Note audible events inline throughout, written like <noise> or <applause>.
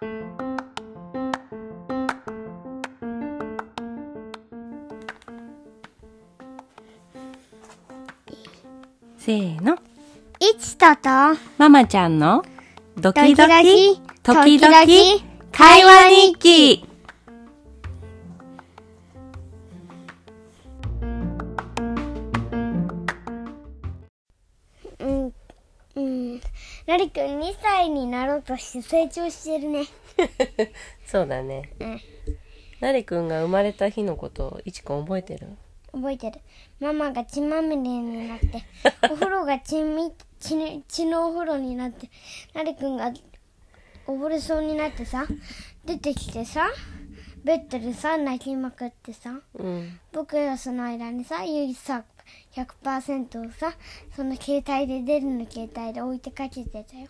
せーの。いちとと、ママちゃんのドキドドキキ、ド時キ々、会話日記。りくん2歳になろうとして成長してるね。<laughs> そうだね。うん。なりくんが生まれた日のこと、いちくん覚えてる？覚えてる。ママが血まみれになって、<laughs> お風呂が血み、血ね血のお風呂になって、なりくんが溺れそうになってさ、出てきてさ、ベッドでさ、泣きまくってさ、うん。僕がその間にさ、ゆいさ、100%をさ、その携帯で出るの携帯で置いてかけてたよ。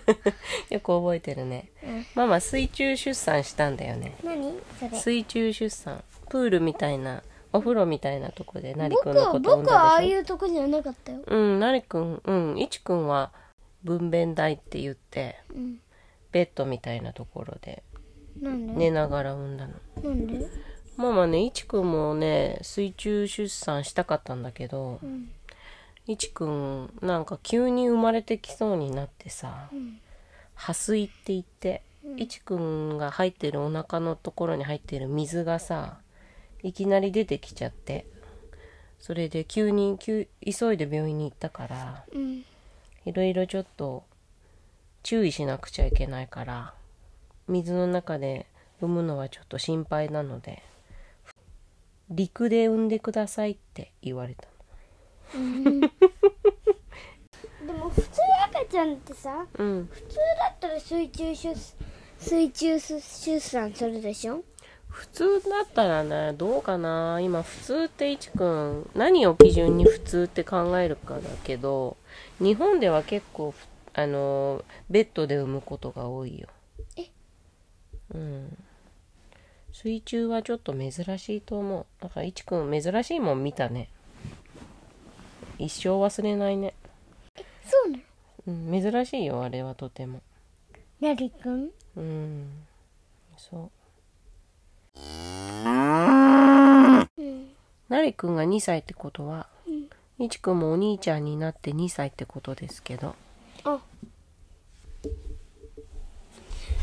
<laughs> よく覚えてるね。うん。ママ、水中出産したんだよね。何？それ。水中出産。プールみたいな、お風呂みたいなとこでなりくんのこと産ん僕はああいうとこじゃなかったよ。うん、なりくん、うん、いちくんは分娩台って言って、うん。ベッドみたいなところで、寝ながら産んだの。なんで？ママね、いちくんもね、水中出産したかったんだけどう、ん。いちくん、なんか急に生まれてきそうになってさ、ん破水って言って、いちくんが入ってるお腹のところに入ってる水がさ、いきなり出てきちゃって、それで急に急急いで病院に行ったから、うん。いろいろちょっと注意しなくちゃいけないから、水の中で産むのはちょっと心配なので、陸で産んでくださいって言われたでも普通赤ちゃんってさ、の。うん。普通だったら水中出水中出産するでしょ？普通だったらね、どうかな今普通っていちくん、何を基準に普通って考えるかだけど、日本では結構、あの、ベッドで産むことが多いよ。え？うん。水中はちょっと珍しいと思う。だからいちくん珍しいもん見たね。一生忘れないね。そうなの？うん、珍しいよ、あれはとても。なりくんうん。そう。うん。なりくんが2歳ってことは、いちくんもお兄ちゃんになって2歳ってことですけど、あ、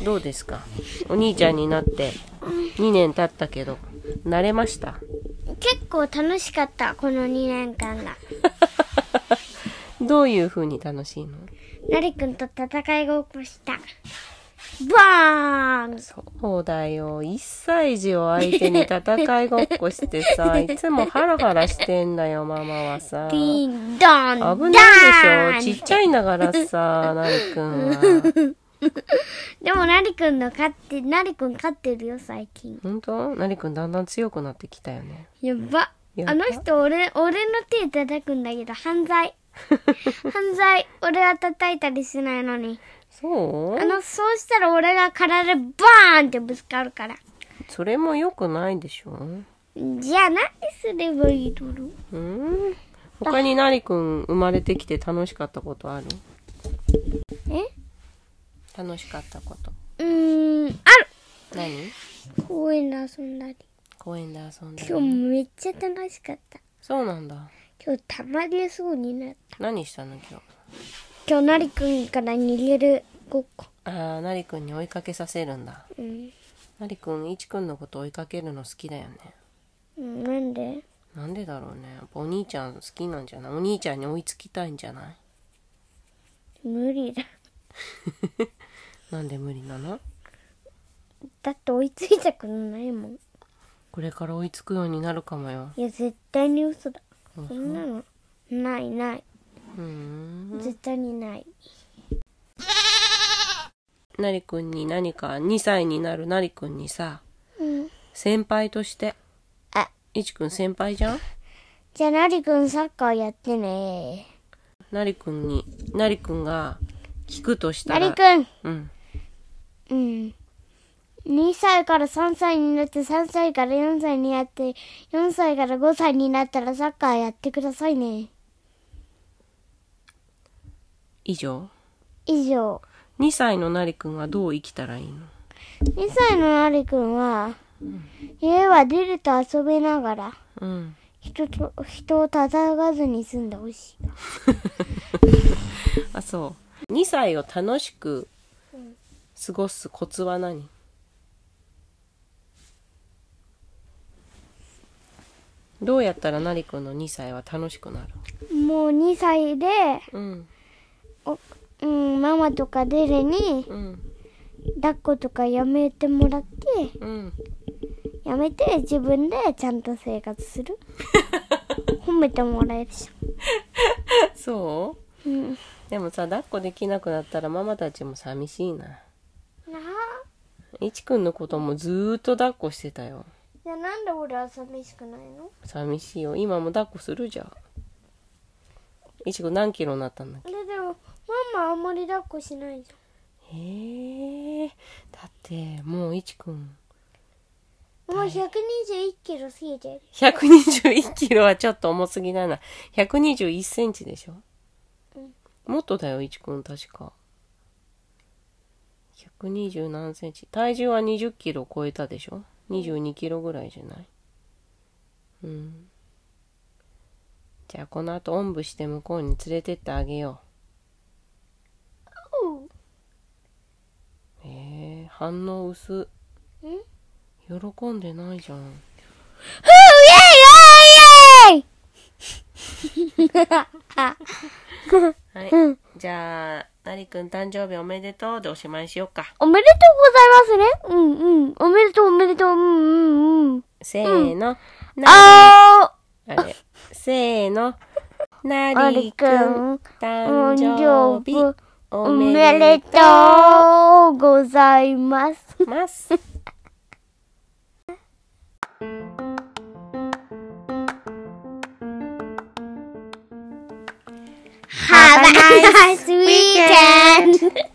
どうですか？お兄ちゃんになって2年経ったけど、慣れました？結構楽しかった、この2年間が。<laughs> どういう風に楽しいの？なりくんと戦いごっこした。バーンそうだよ。1歳児を相手に戦いごっこしてさ、<laughs> いつもハラハラしてんだよ、ママはさ。ディ危ンドンないでしょ？ちっょちゃいんだからさ、なりくんは。<laughs> <laughs> でもなりくんの勝って、なりくん勝ってるよ、最近。ほんとなりくんだんだん強くなってきたよね。やば。あの人、俺、俺の手叩くんだけど、犯罪。<laughs> 犯罪。俺は叩いたりしないのに。そう？あの、そうしたら俺が体でバーンってぶつかるから。それも良くないでしょ？じゃあ何すればいいだろう？うん？他になりくん生まれてきて楽しかったことある？え？楽しかったこと。うーん、ある何？公園で遊んだり。公園で遊んだり今日もめっちゃ楽しかった。そうなんだ。今日たまりそうになった。何したの？今日。今日なりくんから逃げるごっこ。ああ、なりくんに追いかけさせるんだ。うん。なりくん、いちくんのこと追いかけるの好きだよね。うん、なんで？なんでだろうね。やっぱお兄ちゃん好きなんじゃない？お兄ちゃんに追いつきたいんじゃない？無理だ。<laughs> なんで無理なの？だって追いついたくないもん。これから追いつくようになるかもよ。いや、絶対に嘘だ。うんそんなの。ないない。うーん。絶対にない。なりくんに何か2歳になるなりくんにさ、うん。先輩として。あ、いちくん先輩じゃん？じゃあなりくんサッカーやってね。なりくんに、なりくんが聞くとしたら。なりくん。うん。うん。2歳から3歳になって、3歳から4歳になって、4歳から5歳になったらサッカーやってくださいね。以上。以上。2歳のなりくんはどう生きたらいいの？2歳のなりくんは、家は出ると遊べながら、うん。人と、人を叩かずに済んでほしい。<laughs> あ、そう。2歳を楽しく過ごすコツは何？どうやったらなりくんの2歳は楽しくなる？もう2歳で、うん。うん、ママとかデレにうん。抱っことかやめてもらって、うん。やめて自分でちゃんと生活する。<laughs> 褒めてもらえるし。そう？うん。でもさ、抱っこできなくなったらママたちも寂しいな。いちくんのこともずーっと抱っこしてたよ。じゃあなんで俺は寂しくないの？寂しいよ。今も抱っこするじゃん。いちくん何キロになったんだっけ？あれでも、ママあんまり抱っこしないじへえ。だって、もういちくん。ゃん。もう121キロ過ぎてる。121キロはちょっと重すぎだな。121センチでしょ？うんもっとだよ、いちくん確か。120何センチ。体重は20キロ超えたでしょ ?22 キロぐらいじゃない？うん。じゃあこの後おんぶして向こうに連れてってあげよう。えー、反応薄。ん喜んでないじゃん。ふうイェイイェイイェイ <laughs> はい。じゃあ、なりくん誕生日おめでとうでおしまいしようか。おめでとうございますね。うんうん。おめでとうおめでとう。うんうんうん。せーの。なりああれ。せーの。なーりくん、誕生日、おおめめででととうございます。うます。<laughs> Have, Have a nice, nice weekend. weekend.